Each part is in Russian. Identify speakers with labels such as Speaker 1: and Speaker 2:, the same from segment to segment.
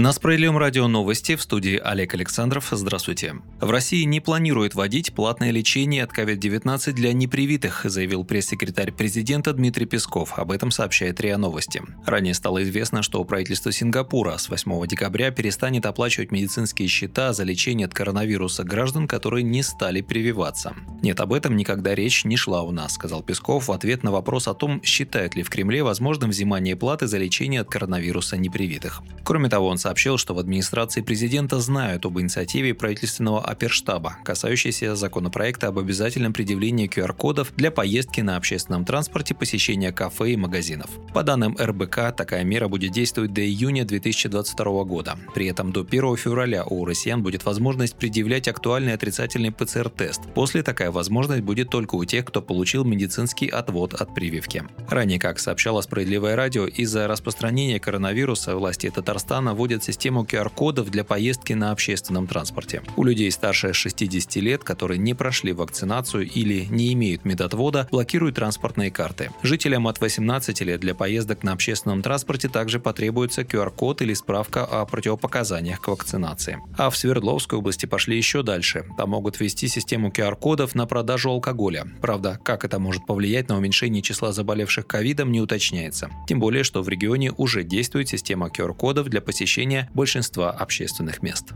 Speaker 1: На Справедливом радио новости в студии Олег Александров. Здравствуйте. В России не планируют вводить платное лечение от COVID-19 для непривитых, заявил пресс-секретарь президента Дмитрий Песков. Об этом сообщает РИА Новости. Ранее стало известно, что правительство Сингапура с 8 декабря перестанет оплачивать медицинские счета за лечение от коронавируса граждан, которые не стали прививаться. Нет, об этом никогда речь не шла у нас, сказал Песков в ответ на вопрос о том, считают ли в Кремле возможным взимание платы за лечение от коронавируса непривитых. Кроме того, он сообщил, что в администрации президента знают об инициативе правительственного оперштаба, касающейся законопроекта об обязательном предъявлении QR-кодов для поездки на общественном транспорте, посещения кафе и магазинов. По данным РБК, такая мера будет действовать до июня 2022 года. При этом до 1 февраля у россиян будет возможность предъявлять актуальный отрицательный ПЦР-тест. После такая возможность будет только у тех, кто получил медицинский отвод от прививки. Ранее, как сообщало «Справедливое радио», из-за распространения коронавируса власти Татарстана вводят вводят систему QR-кодов для поездки на общественном транспорте. У людей старше 60 лет, которые не прошли вакцинацию или не имеют медотвода, блокируют транспортные карты. Жителям от 18 лет для поездок на общественном транспорте также потребуется QR-код или справка о противопоказаниях к вакцинации. А в Свердловской области пошли еще дальше. Там могут ввести систему QR-кодов на продажу алкоголя. Правда, как это может повлиять на уменьшение числа заболевших ковидом, не уточняется. Тем более, что в регионе уже действует система QR-кодов для посещения посещения большинства общественных мест.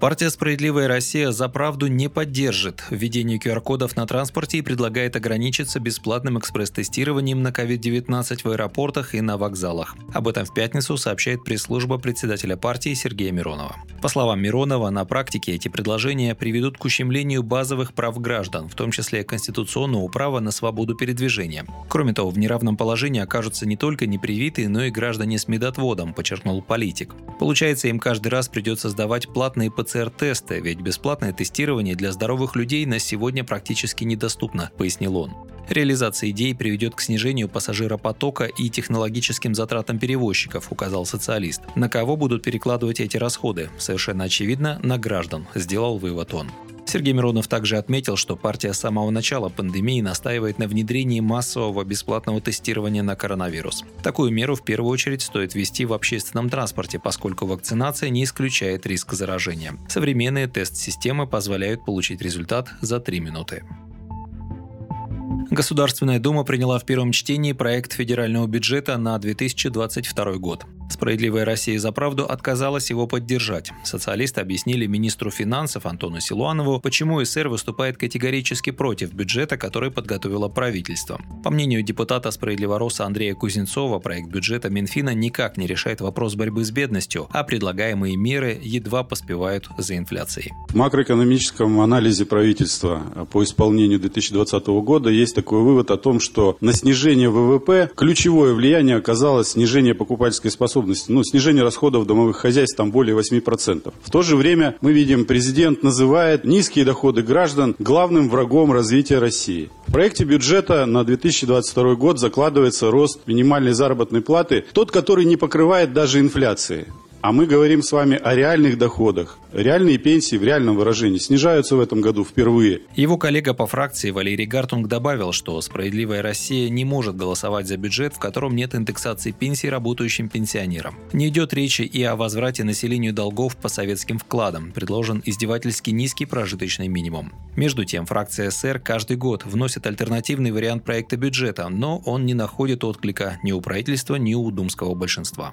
Speaker 1: Партия «Справедливая Россия» за правду не поддержит введение QR-кодов на транспорте и предлагает ограничиться бесплатным экспресс-тестированием на COVID-19 в аэропортах и на вокзалах. Об этом в пятницу сообщает пресс-служба председателя партии Сергея Миронова. По словам Миронова, на практике эти предложения приведут к ущемлению базовых прав граждан, в том числе конституционного права на свободу передвижения. Кроме того, в неравном положении окажутся не только непривитые, но и граждане с медотводом, подчеркнул политик. Получается, им каждый раз придется сдавать платные ПЦР ПЦР-тесты, ведь бесплатное тестирование для здоровых людей на сегодня практически недоступно, пояснил он. Реализация идей приведет к снижению пассажиропотока и технологическим затратам перевозчиков, указал социалист. На кого будут перекладывать эти расходы? Совершенно очевидно, на граждан, сделал вывод он. Сергей Миронов также отметил, что партия с самого начала пандемии настаивает на внедрении массового бесплатного тестирования на коронавирус. Такую меру в первую очередь стоит ввести в общественном транспорте, поскольку вакцинация не исключает риск заражения. Современные тест-системы позволяют получить результат за 3 минуты. Государственная Дума приняла в первом чтении проект федерального бюджета на 2022 год. Справедливая Россия за правду отказалась его поддержать. Социалисты объяснили министру финансов Антону Силуанову, почему СР выступает категорически против бюджета, который подготовило правительство. По мнению депутата Справедливороса Андрея Кузнецова, проект бюджета Минфина никак не решает вопрос борьбы с бедностью, а предлагаемые меры едва поспевают за инфляцией.
Speaker 2: В макроэкономическом анализе правительства по исполнению 2020 года есть такой вывод о том, что на снижение ВВП ключевое влияние оказалось снижение покупательской способности ну, снижение расходов домовых хозяйств там более 8%. В то же время мы видим, президент называет низкие доходы граждан главным врагом развития России. В проекте бюджета на 2022 год закладывается рост минимальной заработной платы, тот, который не покрывает даже инфляции. А мы говорим с вами о реальных доходах. Реальные пенсии в реальном выражении снижаются в этом году впервые.
Speaker 1: Его коллега по фракции Валерий Гартунг добавил, что «Справедливая Россия» не может голосовать за бюджет, в котором нет индексации пенсий работающим пенсионерам. Не идет речи и о возврате населению долгов по советским вкладам. Предложен издевательски низкий прожиточный минимум. Между тем, фракция СР каждый год вносит альтернативный вариант проекта бюджета, но он не находит отклика ни у правительства, ни у думского большинства.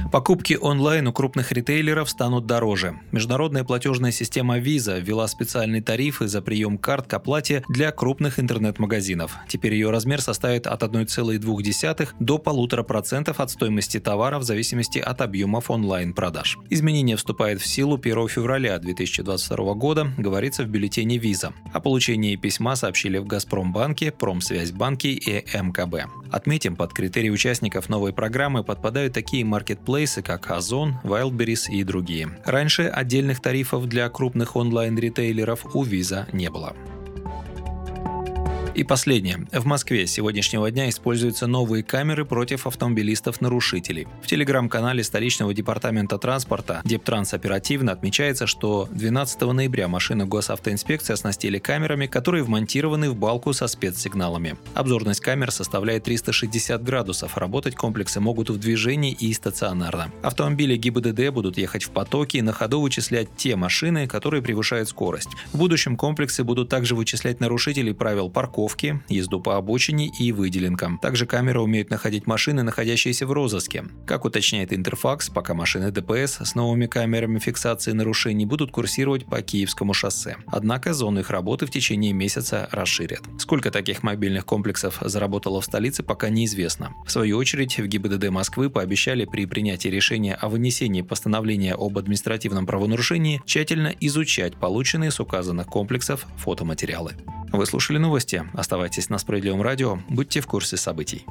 Speaker 1: Покупки онлайн у крупных ритейлеров станут дороже. Международная платежная система Visa ввела специальные тарифы за прием карт к оплате для крупных интернет-магазинов. Теперь ее размер составит от 1,2 до 1,5% от стоимости товара в зависимости от объемов онлайн-продаж. Изменение вступает в силу 1 февраля 2022 года, говорится в бюллетене Visa. О получении письма сообщили в Газпромбанке, Промсвязьбанке и МКБ. Отметим, под критерии участников новой программы подпадают такие маркетплейсы, маркетплейсы, как Озон, Wildberries и другие. Раньше отдельных тарифов для крупных онлайн-ритейлеров у Visa не было. И последнее. В Москве с сегодняшнего дня используются новые камеры против автомобилистов-нарушителей. В телеграм-канале столичного департамента транспорта Дептранс оперативно отмечается, что 12 ноября машины госавтоинспекции оснастили камерами, которые вмонтированы в балку со спецсигналами. Обзорность камер составляет 360 градусов. Работать комплексы могут в движении и стационарно. Автомобили ГИБДД будут ехать в потоке и на ходу вычислять те машины, которые превышают скорость. В будущем комплексы будут также вычислять нарушителей правил парковки парковки, езду по обочине и выделенкам. Также камеры умеют находить машины, находящиеся в розыске. Как уточняет Интерфакс, пока машины ДПС с новыми камерами фиксации нарушений будут курсировать по Киевскому шоссе. Однако зону их работы в течение месяца расширят. Сколько таких мобильных комплексов заработало в столице, пока неизвестно. В свою очередь, в ГИБДД Москвы пообещали при принятии решения о вынесении постановления об административном правонарушении тщательно изучать полученные с указанных комплексов фотоматериалы. Вы слушали новости. Оставайтесь на Справедливом радио. Будьте в курсе событий.